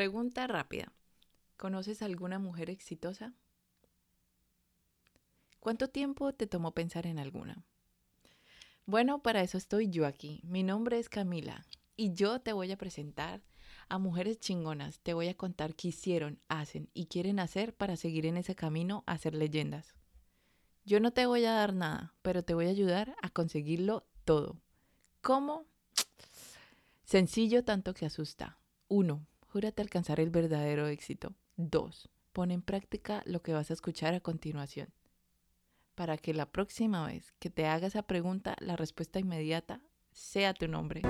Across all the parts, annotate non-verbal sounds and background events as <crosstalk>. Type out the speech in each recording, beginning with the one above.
Pregunta rápida. ¿Conoces alguna mujer exitosa? ¿Cuánto tiempo te tomó pensar en alguna? Bueno, para eso estoy yo aquí. Mi nombre es Camila y yo te voy a presentar a mujeres chingonas. Te voy a contar qué hicieron, hacen y quieren hacer para seguir en ese camino a ser leyendas. Yo no te voy a dar nada, pero te voy a ayudar a conseguirlo todo. ¿Cómo? Sencillo tanto que asusta. 1. Júrate alcanzar el verdadero éxito. 2. Pon en práctica lo que vas a escuchar a continuación. Para que la próxima vez que te haga esa pregunta, la respuesta inmediata sea tu nombre.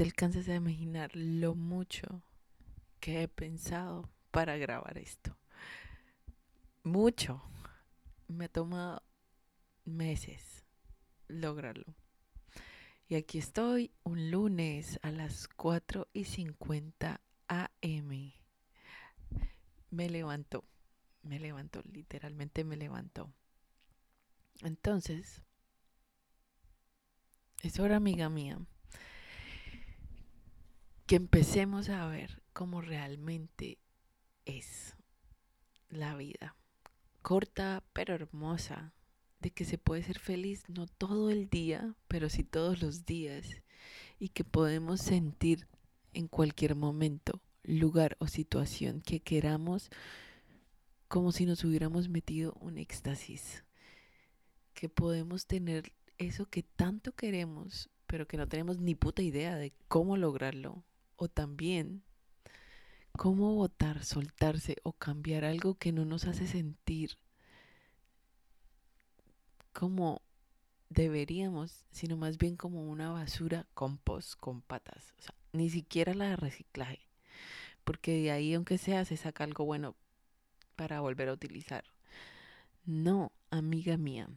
Te alcanzas a imaginar lo mucho que he pensado para grabar esto. Mucho. Me ha tomado meses lograrlo. Y aquí estoy un lunes a las 4 y 50 am. Me levantó, me levantó, literalmente me levantó. Entonces, es hora, amiga mía, que empecemos a ver cómo realmente es la vida. Corta pero hermosa, de que se puede ser feliz no todo el día, pero sí todos los días, y que podemos sentir en cualquier momento, lugar o situación que queramos como si nos hubiéramos metido un éxtasis, que podemos tener eso que tanto queremos, pero que no tenemos ni puta idea de cómo lograrlo, o también cómo votar, soltarse o cambiar algo que no nos hace sentir como deberíamos, sino más bien como una basura compost con patas. O sea, ni siquiera la de reciclaje. Porque de ahí, aunque sea, se saca algo bueno para volver a utilizar. No, amiga mía,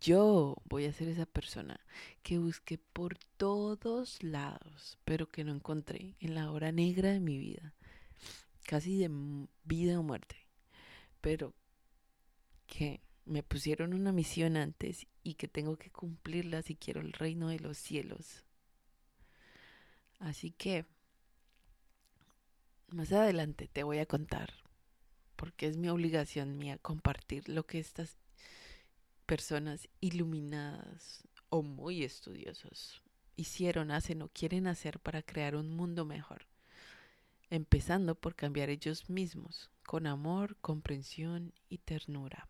yo voy a ser esa persona que busqué por todos lados, pero que no encontré en la hora negra de mi vida, casi de vida o muerte, pero que me pusieron una misión antes y que tengo que cumplirla si quiero el reino de los cielos. Así que más adelante te voy a contar, porque es mi obligación mía compartir lo que estas personas iluminadas o muy estudiosos hicieron, hacen o quieren hacer para crear un mundo mejor, empezando por cambiar ellos mismos, con amor, comprensión y ternura.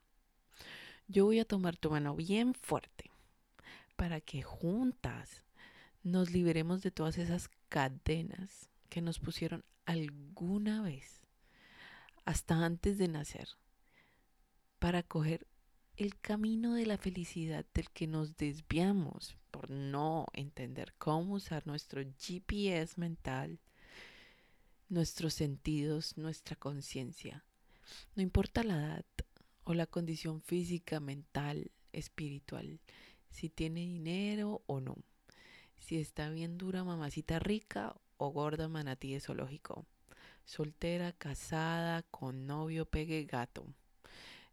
Yo voy a tomar tu mano bien fuerte para que juntas nos liberemos de todas esas cadenas que nos pusieron alguna vez, hasta antes de nacer, para coger el camino de la felicidad del que nos desviamos por no entender cómo usar nuestro GPS mental, nuestros sentidos, nuestra conciencia. No importa la edad o la condición física, mental, espiritual, si tiene dinero o no, si está bien dura mamacita rica o gorda manatí zoológico, soltera, casada, con novio, pegue, gato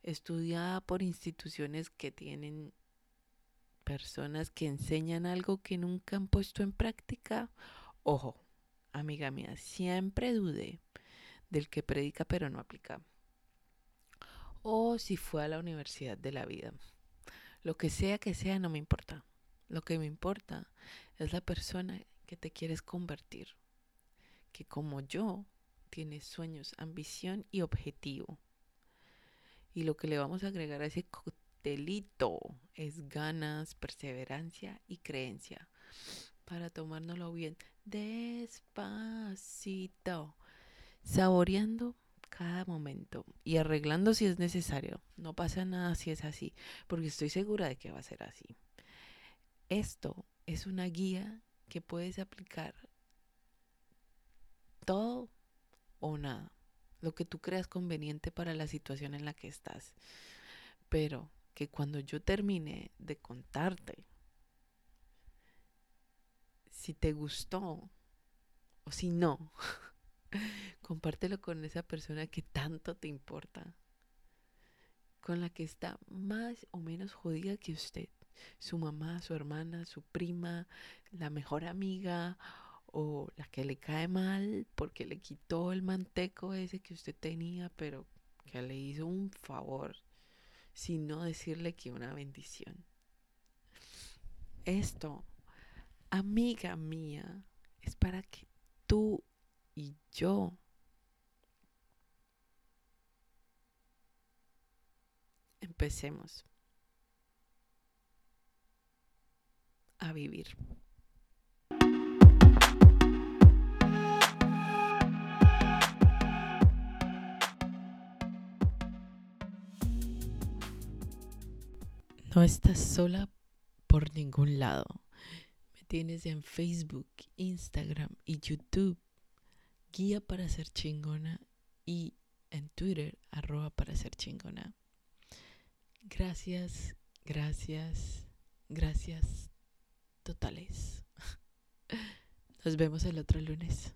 estudiada por instituciones que tienen personas que enseñan algo que nunca han puesto en práctica. Ojo, amiga mía, siempre dude del que predica pero no aplica. O si fue a la universidad de la vida. Lo que sea que sea no me importa. Lo que me importa es la persona que te quieres convertir. Que como yo, tiene sueños, ambición y objetivo y lo que le vamos a agregar a ese coctelito es ganas, perseverancia y creencia para tomárnoslo bien despacito, saboreando cada momento y arreglando si es necesario. No pasa nada si es así, porque estoy segura de que va a ser así. Esto es una guía que puedes aplicar todo o nada lo que tú creas conveniente para la situación en la que estás. Pero que cuando yo termine de contarte si te gustó o si no, <laughs> compártelo con esa persona que tanto te importa, con la que está más o menos jodida que usted, su mamá, su hermana, su prima, la mejor amiga o la que le cae mal porque le quitó el manteco ese que usted tenía, pero que le hizo un favor, sino decirle que una bendición. Esto, amiga mía, es para que tú y yo empecemos a vivir. No estás sola por ningún lado. Me tienes en Facebook, Instagram y YouTube. Guía para ser chingona y en Twitter, arroba para ser chingona. Gracias, gracias, gracias totales. <laughs> Nos vemos el otro lunes.